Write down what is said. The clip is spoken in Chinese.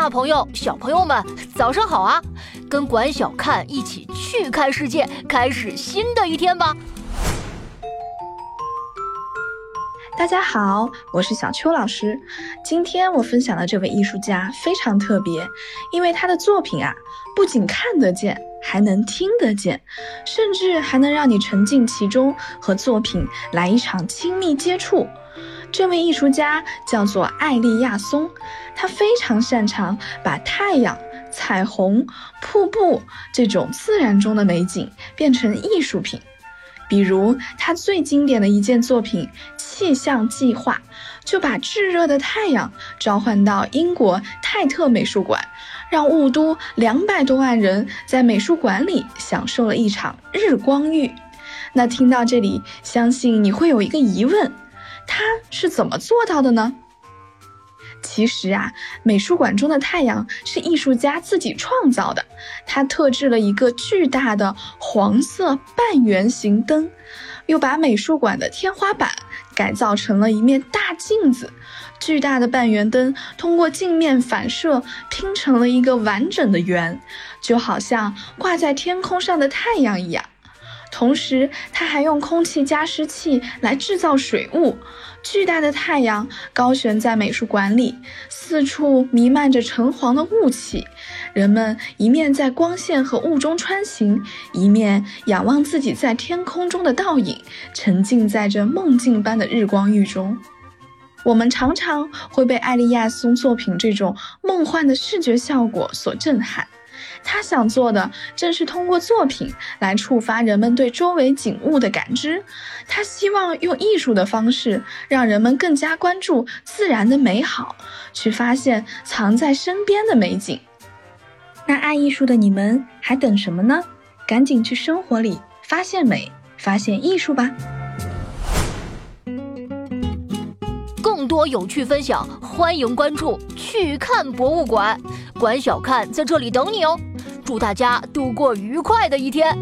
大朋友、小朋友们，早上好啊！跟管小看一起去看世界，开始新的一天吧。大家好，我是小邱老师。今天我分享的这位艺术家非常特别，因为他的作品啊，不仅看得见，还能听得见，甚至还能让你沉浸其中，和作品来一场亲密接触。这位艺术家叫做艾利亚松，他非常擅长把太阳、彩虹、瀑布这种自然中的美景变成艺术品。比如，他最经典的一件作品《气象计划》，就把炙热的太阳召唤到英国泰特美术馆，让雾都两百多万人在美术馆里享受了一场日光浴。那听到这里，相信你会有一个疑问：他是怎么做到的呢？其实啊，美术馆中的太阳是艺术家自己创造的。他特制了一个巨大的黄色半圆形灯，又把美术馆的天花板改造成了一面大镜子。巨大的半圆灯通过镜面反射拼成了一个完整的圆，就好像挂在天空上的太阳一样。同时，他还用空气加湿器来制造水雾。巨大的太阳高悬在美术馆里，四处弥漫着橙黄的雾气。人们一面在光线和雾中穿行，一面仰望自己在天空中的倒影，沉浸在这梦境般的日光浴中。我们常常会被艾利亚松作品这种梦幻的视觉效果所震撼。他想做的正是通过作品来触发人们对周围景物的感知。他希望用艺术的方式，让人们更加关注自然的美好，去发现藏在身边的美景。那爱艺术的你们还等什么呢？赶紧去生活里发现美，发现艺术吧！多有趣分享，欢迎关注“去看博物馆”。管小看在这里等你哦。祝大家度过愉快的一天。